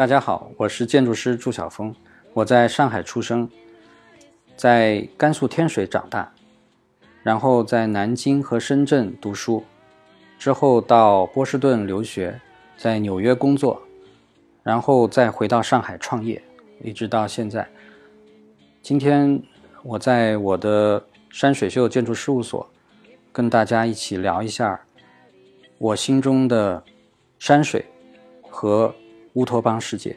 大家好，我是建筑师朱晓峰，我在上海出生，在甘肃天水长大，然后在南京和深圳读书，之后到波士顿留学，在纽约工作，然后再回到上海创业，一直到现在。今天我在我的山水秀建筑事务所，跟大家一起聊一下我心中的山水和。乌托邦世界。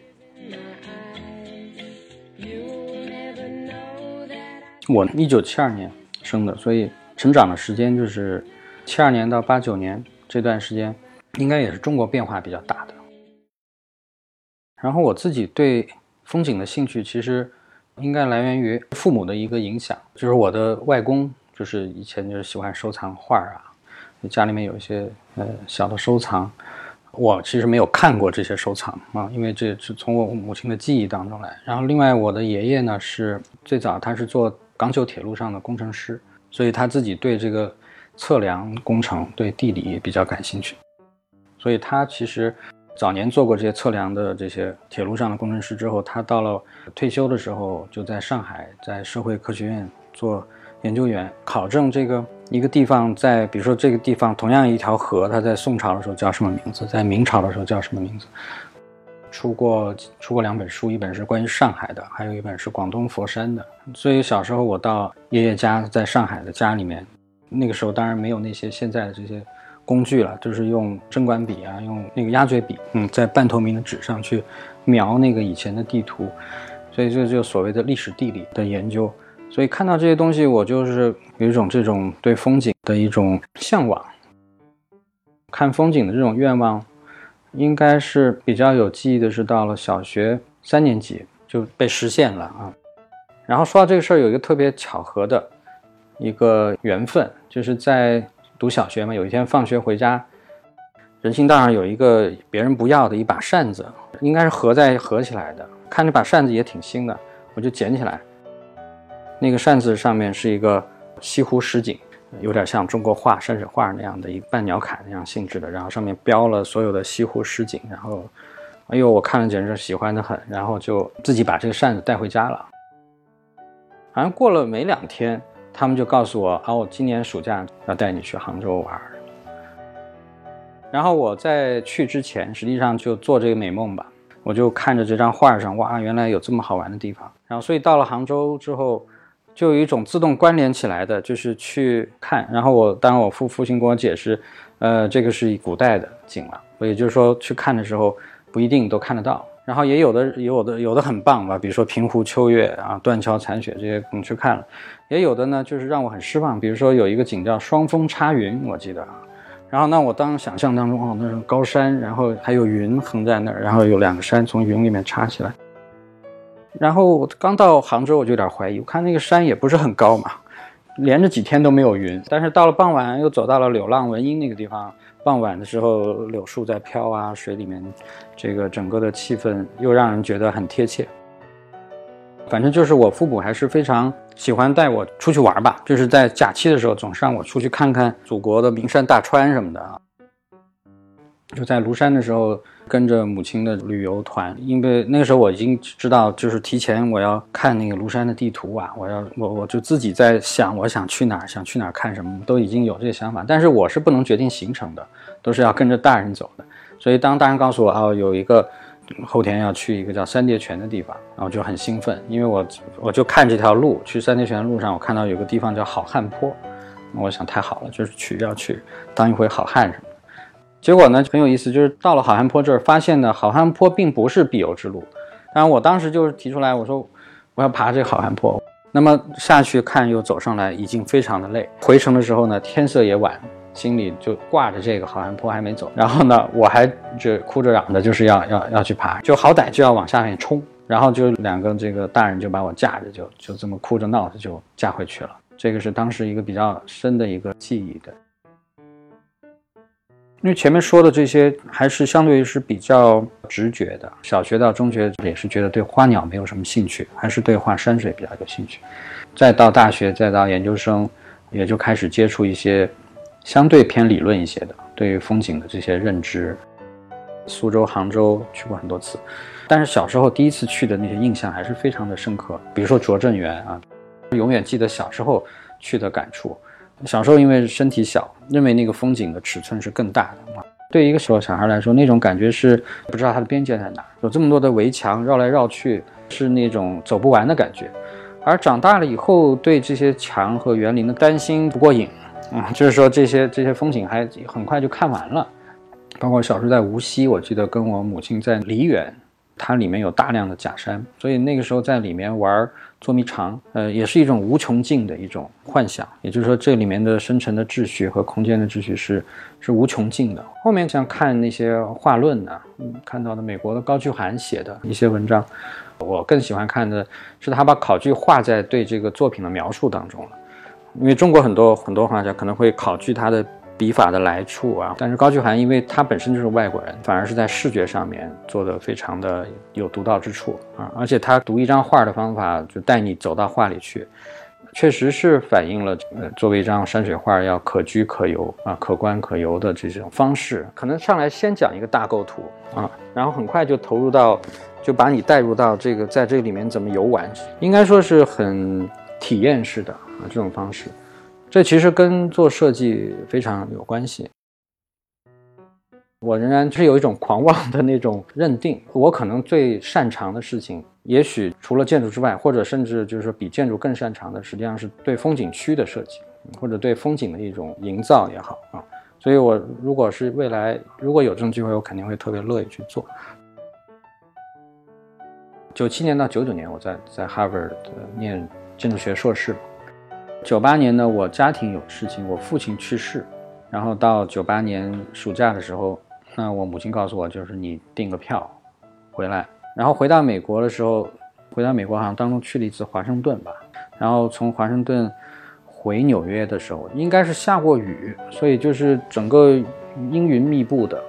我一九七二年生的，所以成长的时间就是七二年到八九年这段时间，应该也是中国变化比较大的。然后我自己对风景的兴趣，其实应该来源于父母的一个影响，就是我的外公，就是以前就是喜欢收藏画啊，家里面有一些呃小的收藏。我其实没有看过这些收藏啊，因为这是从我母亲的记忆当中来。然后，另外我的爷爷呢是最早他是做港九铁路上的工程师，所以他自己对这个测量工程、对地理也比较感兴趣。所以他其实早年做过这些测量的这些铁路上的工程师之后，他到了退休的时候就在上海在社会科学院做。研究员考证这个一个地方，在比如说这个地方同样一条河，它在宋朝的时候叫什么名字，在明朝的时候叫什么名字？出过出过两本书，一本是关于上海的，还有一本是广东佛山的。所以小时候我到爷爷家，在上海的家里面，那个时候当然没有那些现在的这些工具了，就是用针管笔啊，用那个鸭嘴笔，嗯，在半透明的纸上去描那个以前的地图，所以这就所谓的历史地理的研究。所以看到这些东西，我就是有一种这种对风景的一种向往。看风景的这种愿望，应该是比较有记忆的，是到了小学三年级就被实现了啊。然后说到这个事儿，有一个特别巧合的一个缘分，就是在读小学嘛，有一天放学回家，人行道上有一个别人不要的一把扇子，应该是合在合起来的，看这把扇子也挺新的，我就捡起来。那个扇子上面是一个西湖十景，有点像中国画山水画那样的一个半鸟瞰那样性质的，然后上面标了所有的西湖十景，然后，哎呦，我看了简直喜欢的很，然后就自己把这个扇子带回家了。好像过了没两天，他们就告诉我，哦，今年暑假要带你去杭州玩。然后我在去之前，实际上就做这个美梦吧，我就看着这张画上，哇，原来有这么好玩的地方。然后，所以到了杭州之后。就有一种自动关联起来的，就是去看。然后我当然我父父亲跟我解释，呃，这个是古代的景了，也就是说去看的时候不一定都看得到。然后也有的有的有的很棒吧，比如说平湖秋月啊、断桥残雪这些，你去看了。也有的呢，就是让我很失望，比如说有一个景叫双峰插云，我记得啊。然后那我当想象当中哦，那是高山，然后还有云横在那儿，然后有两个山从云里面插起来。然后刚到杭州，我就有点怀疑。我看那个山也不是很高嘛，连着几天都没有云。但是到了傍晚，又走到了柳浪闻莺那个地方。傍晚的时候，柳树在飘啊，水里面，这个整个的气氛又让人觉得很贴切。反正就是我父母还是非常喜欢带我出去玩吧，就是在假期的时候，总是让我出去看看祖国的名山大川什么的啊。就在庐山的时候。跟着母亲的旅游团，因为那个时候我已经知道，就是提前我要看那个庐山的地图啊，我要我我就自己在想，我想去哪儿，想去哪儿看什么，都已经有这个想法。但是我是不能决定行程的，都是要跟着大人走的。所以当大人告诉我哦，有一个后天要去一个叫三叠泉的地方，然后就很兴奋，因为我我就看这条路去三叠泉的路上，我看到有个地方叫好汉坡，我想太好了，就是去要去当一回好汉什么。结果呢很有意思，就是到了好汉坡这儿，发现呢好汉坡并不是必游之路。当然我当时就是提出来，我说我要爬这个好汉坡。那么下去看又走上来，已经非常的累。回程的时候呢，天色也晚，心里就挂着这个好汉坡还没走。然后呢，我还就哭着嚷着就是要要要去爬，就好歹就要往下面冲。然后就两个这个大人就把我架着，就就这么哭着闹着就架回去了。这个是当时一个比较深的一个记忆的。因为前面说的这些还是相对于是比较直觉的，小学到中学也是觉得对花鸟没有什么兴趣，还是对画山水比较有兴趣。再到大学，再到研究生，也就开始接触一些相对偏理论一些的对于风景的这些认知。苏州、杭州去过很多次，但是小时候第一次去的那些印象还是非常的深刻，比如说拙政园啊，永远记得小时候去的感触。小时候因为身体小，认为那个风景的尺寸是更大的啊。对一个小小孩来说，那种感觉是不知道它的边界在哪，有这么多的围墙绕来绕去，是那种走不完的感觉。而长大了以后，对这些墙和园林的担心不过瘾啊，就是说这些这些风景还很快就看完了。包括小时候在无锡，我记得跟我母亲在梨园。它里面有大量的假山，所以那个时候在里面玩捉迷藏，呃，也是一种无穷尽的一种幻想。也就是说，这里面的生成的秩序和空间的秩序是是无穷尽的。后面像看那些画论呢，嗯，看到的美国的高居涵写的一些文章，我更喜欢看的是他把考据画在对这个作品的描述当中了。因为中国很多很多画家可能会考据他的。笔法的来处啊，但是高居涵因为他本身就是外国人，反而是在视觉上面做的非常的有独到之处啊，而且他读一张画的方法就带你走到画里去，确实是反映了呃作为一张山水画要可居可游啊可观可游的这种方式。可能上来先讲一个大构图啊，然后很快就投入到，就把你带入到这个在这里面怎么游玩，应该说是很体验式的啊这种方式。这其实跟做设计非常有关系。我仍然是有一种狂妄的那种认定，我可能最擅长的事情，也许除了建筑之外，或者甚至就是说比建筑更擅长的，实际上是对风景区的设计，或者对风景的一种营造也好啊。所以，我如果是未来如果有这种机会，我肯定会特别乐意去做。九七年到九九年，我在在 Harvard 念建筑学硕士。九八年呢，我家庭有事情，我父亲去世，然后到九八年暑假的时候，那我母亲告诉我，就是你订个票回来，然后回到美国的时候，回到美国好像当中去了一次华盛顿吧，然后从华盛顿回纽约的时候，应该是下过雨，所以就是整个阴云密布的，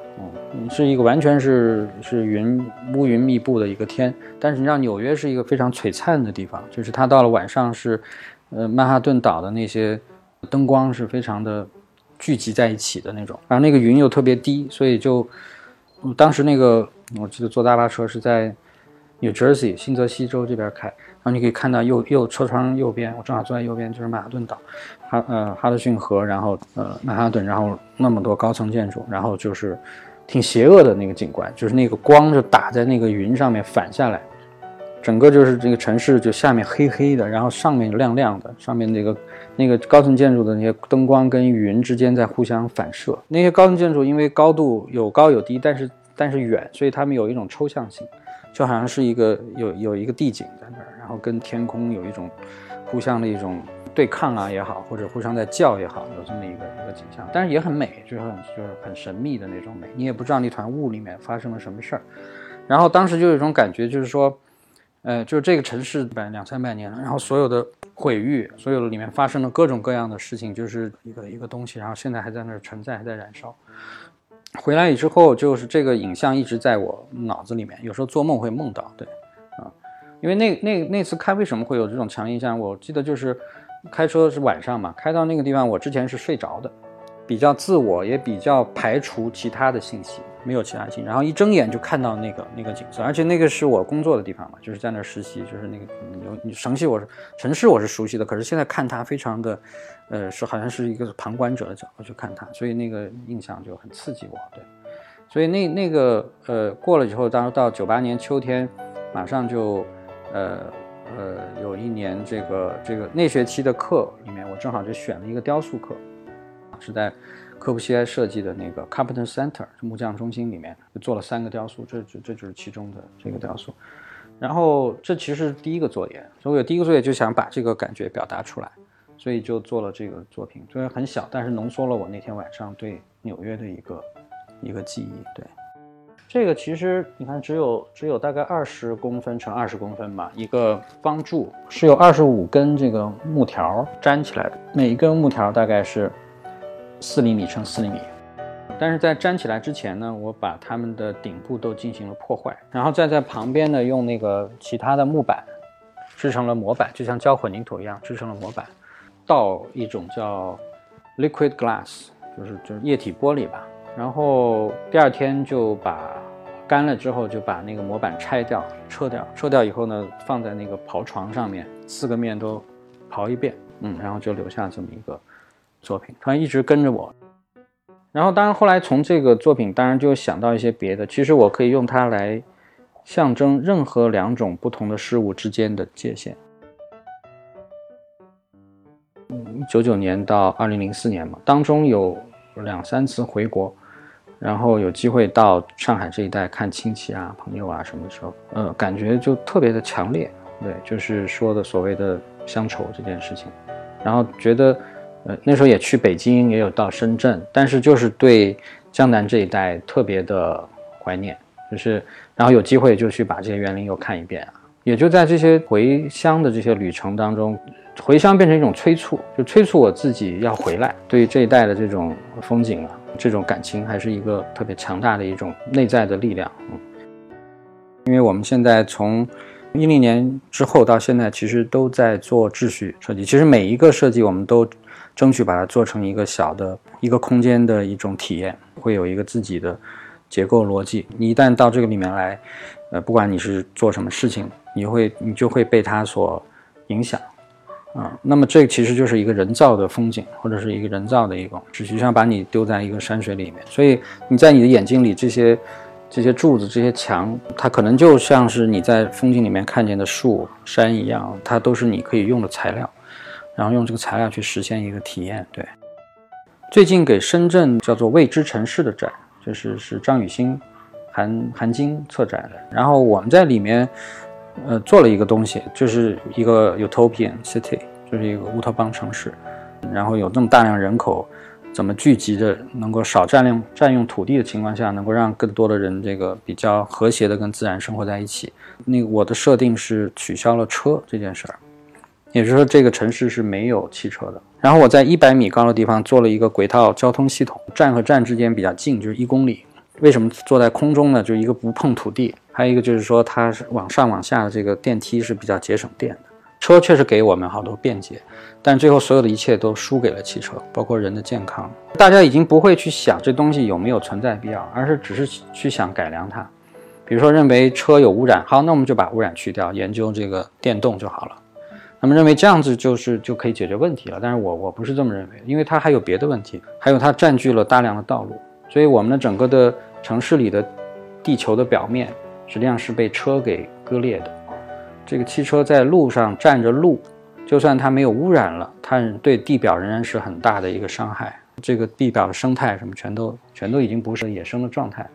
嗯，是一个完全是是云乌云密布的一个天，但是你知道纽约是一个非常璀璨的地方，就是它到了晚上是。呃，曼哈顿岛的那些灯光是非常的聚集在一起的那种，然后那个云又特别低，所以就当时那个我记得坐大巴车是在 New Jersey 新泽西州这边开，然后你可以看到右右车窗右边，我正好坐在右边就是曼哈顿岛，哈呃哈德逊河，然后呃曼哈顿，然后那么多高层建筑，然后就是挺邪恶的那个景观，就是那个光就打在那个云上面反下来。整个就是这个城市，就下面黑黑的，然后上面亮亮的，上面那个那个高层建筑的那些灯光跟云之间在互相反射。那些高层建筑因为高度有高有低，但是但是远，所以它们有一种抽象性，就好像是一个有有一个地景在那儿，然后跟天空有一种互相的一种对抗啊也好，或者互相在叫也好，有这么一个一个景象，但是也很美，就是很就是很神秘的那种美，你也不知道那团雾里面发生了什么事儿。然后当时就有一种感觉，就是说。呃，就是这个城市百两三百年了，然后所有的毁誉，所有的里面发生了各种各样的事情，就是一个一个东西，然后现在还在那儿存在，还在燃烧。回来之后，就是这个影像一直在我脑子里面，有时候做梦会梦到，对，啊，因为那那那次开为什么会有这种强印象？我记得就是开车是晚上嘛，开到那个地方，我之前是睡着的，比较自我，也比较排除其他的信息。没有其他性，然后一睁眼就看到那个那个景色，而且那个是我工作的地方嘛，就是在那实习，就是那个有城市我是城市我是熟悉的，可是现在看它非常的，呃，是好像是一个旁观者的角度去看它，所以那个印象就很刺激我，对，所以那那个呃过了以后，当时到九八年秋天，马上就，呃呃有一年这个这个那学期的课里面，我正好就选了一个雕塑课，是在。科布西埃设计的那个 Carpenter Center 木匠中心里面做了三个雕塑，这这这就是其中的这个雕塑。然后这其实是第一个作业，所以我有第一个作业就想把这个感觉表达出来，所以就做了这个作品。虽然很小，但是浓缩了我那天晚上对纽约的一个一个记忆。对，这个其实你看，只有只有大概二十公分乘二十公分吧，一个方柱是有二十五根这个木条粘起来的，每一根木条大概是。四厘米乘四厘米，但是在粘起来之前呢，我把它们的顶部都进行了破坏，然后再在旁边呢用那个其他的木板制成了模板，就像浇混凝土一样制成了模板，倒一种叫 liquid glass，就是就是液体玻璃吧，然后第二天就把干了之后就把那个模板拆掉、撤掉，撤掉以后呢，放在那个刨床上面，四个面都刨一遍，嗯，然后就留下这么一个作品。他一直跟着我，然后当然后来从这个作品，当然就想到一些别的。其实我可以用它来象征任何两种不同的事物之间的界限。嗯，九九年到二零零四年嘛，当中有两三次回国，然后有机会到上海这一带看亲戚啊、朋友啊什么的时候，呃，感觉就特别的强烈。对，就是说的所谓的乡愁这件事情，然后觉得，呃，那时候也去北京，也有到深圳，但是就是对江南这一带特别的怀念，就是然后有机会就去把这些园林又看一遍啊，也就在这些回乡的这些旅程当中。回乡变成一种催促，就催促我自己要回来。对于这一代的这种风景啊，这种感情，还是一个特别强大的一种内在的力量。嗯，因为我们现在从一零年之后到现在，其实都在做秩序设计。其实每一个设计，我们都争取把它做成一个小的一个空间的一种体验，会有一个自己的结构逻辑。你一旦到这个里面来，呃，不管你是做什么事情，你会你就会被它所影响。啊，那么这其实就是一个人造的风景，或者是一个人造的一种，实际上把你丢在一个山水里面，所以你在你的眼睛里，这些这些柱子、这些墙，它可能就像是你在风景里面看见的树、山一样，它都是你可以用的材料，然后用这个材料去实现一个体验。对，最近给深圳叫做未知城市的展，就是是张雨欣、韩韩晶策展的，然后我们在里面。呃，做了一个东西，就是一个 utopian city，就是一个乌托邦城市。然后有这么大量人口，怎么聚集的，能够少占用占用土地的情况下，能够让更多的人这个比较和谐的跟自然生活在一起。那个我的设定是取消了车这件事儿，也就是说这个城市是没有汽车的。然后我在一百米高的地方做了一个轨道交通系统，站和站之间比较近，就是一公里。为什么坐在空中呢？就一个不碰土地，还有一个就是说它是往上往下的这个电梯是比较节省电的。车确实给我们好多便捷，但最后所有的一切都输给了汽车，包括人的健康。大家已经不会去想这东西有没有存在必要，而是只是去想改良它。比如说认为车有污染，好，那我们就把污染去掉，研究这个电动就好了。他们认为这样子就是就可以解决问题了，但是我我不是这么认为，因为它还有别的问题，还有它占据了大量的道路。所以，我们的整个的城市里的地球的表面，实际上是被车给割裂的。这个汽车在路上占着路，就算它没有污染了，它对地表仍然是很大的一个伤害。这个地表的生态什么，全都全都已经不是野生的状态。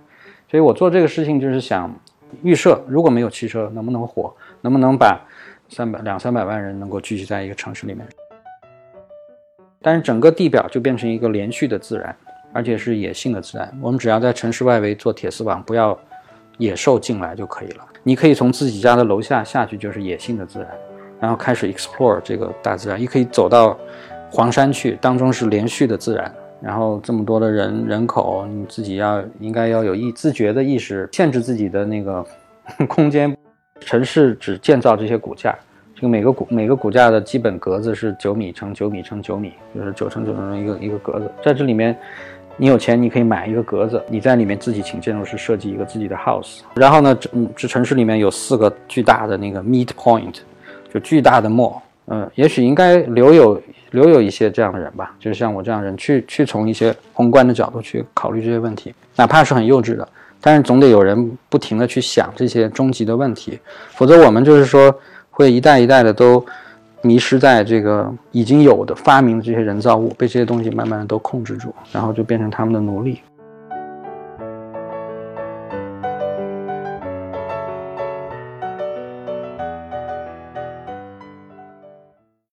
所以我做这个事情就是想预设，如果没有汽车，能不能活？能不能把三百两三百万人能够聚集在一个城市里面？但是整个地表就变成一个连续的自然。而且是野性的自然，我们只要在城市外围做铁丝网，不要野兽进来就可以了。你可以从自己家的楼下下去，就是野性的自然，然后开始 explore 这个大自然。你可以走到黄山去，当中是连续的自然。然后这么多的人人口，你自己要应该要有意自觉的意识，限制自己的那个 空间。城市只建造这些骨架，这个每个骨每个骨架的基本格子是九米乘九米乘九米，就是九乘九乘一个一个格子，在这里面。你有钱，你可以买一个格子，你在里面自己请建筑师设计一个自己的 house。然后呢，这这城市里面有四个巨大的那个 meet point，就巨大的 mall。嗯，也许应该留有留有一些这样的人吧，就是像我这样人去去从一些宏观的角度去考虑这些问题，哪怕是很幼稚的，但是总得有人不停的去想这些终极的问题，否则我们就是说会一代一代的都。迷失在这个已经有的发明的这些人造物，被这些东西慢慢的都控制住，然后就变成他们的奴隶。